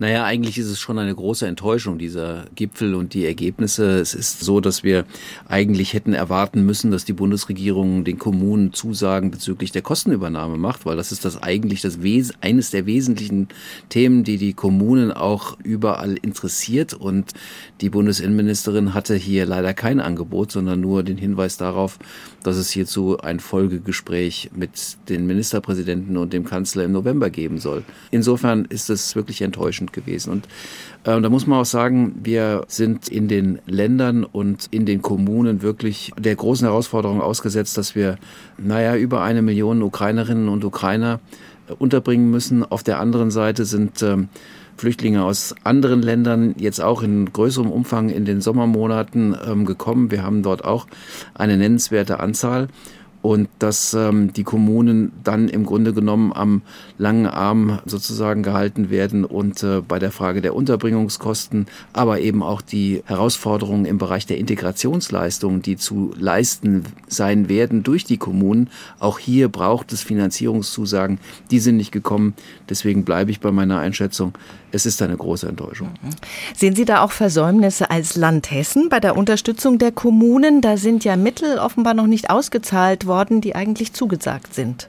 Naja, eigentlich ist es schon eine große Enttäuschung, dieser Gipfel und die Ergebnisse. Es ist so, dass wir eigentlich hätten erwarten müssen, dass die Bundesregierung den Kommunen Zusagen bezüglich der Kostenübernahme macht, weil das ist das eigentlich das Wes eines der wesentlichen Themen, die die Kommunen auch überall interessiert. Und die Bundesinnenministerin hatte hier leider kein Angebot, sondern nur den Hinweis darauf, dass es hierzu ein Folgegespräch mit den Ministerpräsidenten und dem Kanzler im November geben soll. Insofern ist es wirklich enttäuschend Schwerpunkt gewesen. Und äh, da muss man auch sagen, wir sind in den Ländern und in den Kommunen wirklich der großen Herausforderung ausgesetzt, dass wir, naja, über eine Million Ukrainerinnen und Ukrainer äh, unterbringen müssen. Auf der anderen Seite sind äh, Flüchtlinge aus anderen Ländern jetzt auch in größerem Umfang in den Sommermonaten ähm, gekommen. Wir haben dort auch eine nennenswerte Anzahl und dass ähm, die Kommunen dann im Grunde genommen am langen Arm sozusagen gehalten werden und äh, bei der Frage der Unterbringungskosten, aber eben auch die Herausforderungen im Bereich der Integrationsleistungen, die zu leisten sein werden durch die Kommunen. Auch hier braucht es Finanzierungszusagen, die sind nicht gekommen. Deswegen bleibe ich bei meiner Einschätzung, es ist eine große Enttäuschung. Mhm. Sehen Sie da auch Versäumnisse als Land Hessen bei der Unterstützung der Kommunen? Da sind ja Mittel offenbar noch nicht ausgezahlt worden, die eigentlich zugesagt sind.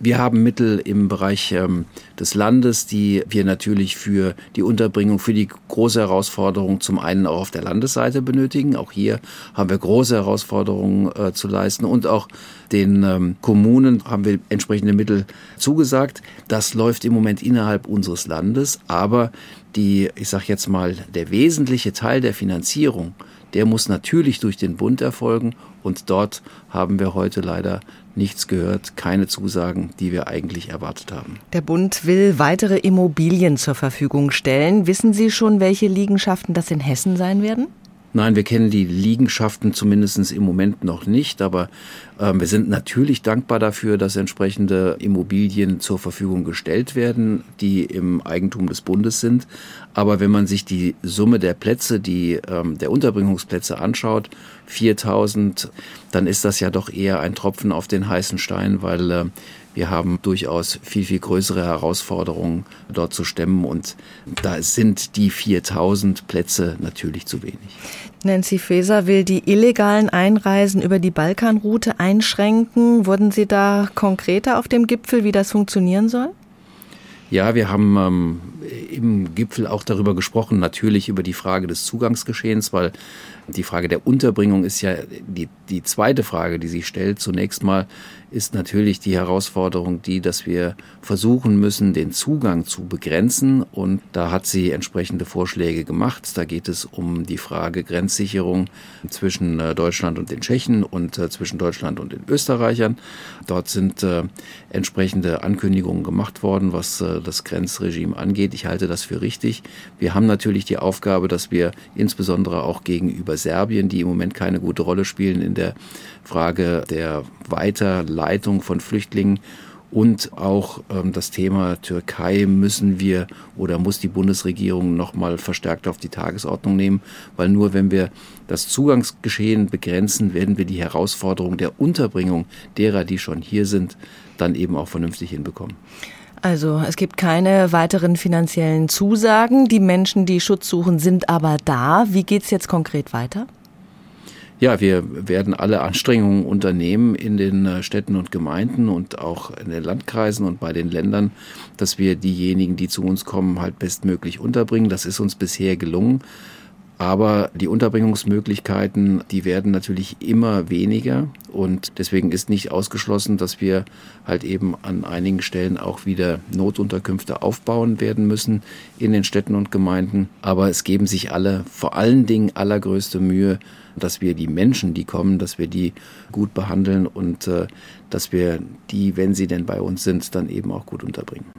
Wir haben Mittel im Bereich ähm, des Landes, die wir natürlich für die Unterbringung, für die große Herausforderung zum einen auch auf der Landesseite benötigen. Auch hier haben wir große Herausforderungen äh, zu leisten und auch den ähm, Kommunen haben wir entsprechende Mittel zugesagt. Das läuft im Moment innerhalb unseres Landes, aber die, ich sage jetzt mal, der wesentliche Teil der Finanzierung, der muss natürlich durch den Bund erfolgen und dort haben wir heute leider nichts gehört, keine Zusagen, die wir eigentlich erwartet haben. Der Bund will weitere Immobilien zur Verfügung stellen. Wissen Sie schon, welche Liegenschaften das in Hessen sein werden? Nein, wir kennen die Liegenschaften zumindest im Moment noch nicht, aber äh, wir sind natürlich dankbar dafür, dass entsprechende Immobilien zur Verfügung gestellt werden, die im Eigentum des Bundes sind. Aber wenn man sich die Summe der Plätze, die ähm, der Unterbringungsplätze anschaut, 4000, dann ist das ja doch eher ein Tropfen auf den heißen Stein, weil äh, wir haben durchaus viel, viel größere Herausforderungen dort zu stemmen und da sind die 4000 Plätze natürlich zu wenig. Nancy Faeser will die illegalen Einreisen über die Balkanroute einschränken. Wurden Sie da konkreter auf dem Gipfel, wie das funktionieren soll? Ja, wir haben ähm, im Gipfel auch darüber gesprochen, natürlich über die Frage des Zugangsgeschehens, weil die Frage der Unterbringung ist ja die, die zweite Frage, die sich stellt. Zunächst mal ist natürlich die Herausforderung die, dass wir versuchen müssen, den Zugang zu begrenzen. Und da hat sie entsprechende Vorschläge gemacht. Da geht es um die Frage Grenzsicherung zwischen äh, Deutschland und den Tschechen und äh, zwischen Deutschland und den Österreichern. Dort sind äh, entsprechende Ankündigungen gemacht worden, was das Grenzregime angeht. Ich halte das für richtig. Wir haben natürlich die Aufgabe, dass wir insbesondere auch gegenüber über Serbien, die im Moment keine gute Rolle spielen in der Frage der Weiterleitung von Flüchtlingen. Und auch ähm, das Thema Türkei müssen wir oder muss die Bundesregierung nochmal verstärkt auf die Tagesordnung nehmen, weil nur wenn wir das Zugangsgeschehen begrenzen, werden wir die Herausforderung der Unterbringung derer, die schon hier sind, dann eben auch vernünftig hinbekommen. Also es gibt keine weiteren finanziellen Zusagen. Die Menschen, die Schutz suchen, sind aber da. Wie geht es jetzt konkret weiter? Ja, wir werden alle Anstrengungen unternehmen in den äh, Städten und Gemeinden und auch in den Landkreisen und bei den Ländern, dass wir diejenigen, die zu uns kommen, halt bestmöglich unterbringen. Das ist uns bisher gelungen. Aber die Unterbringungsmöglichkeiten, die werden natürlich immer weniger und deswegen ist nicht ausgeschlossen, dass wir halt eben an einigen Stellen auch wieder Notunterkünfte aufbauen werden müssen in den Städten und Gemeinden. Aber es geben sich alle vor allen Dingen allergrößte Mühe, dass wir die Menschen, die kommen, dass wir die gut behandeln und äh, dass wir die, wenn sie denn bei uns sind, dann eben auch gut unterbringen.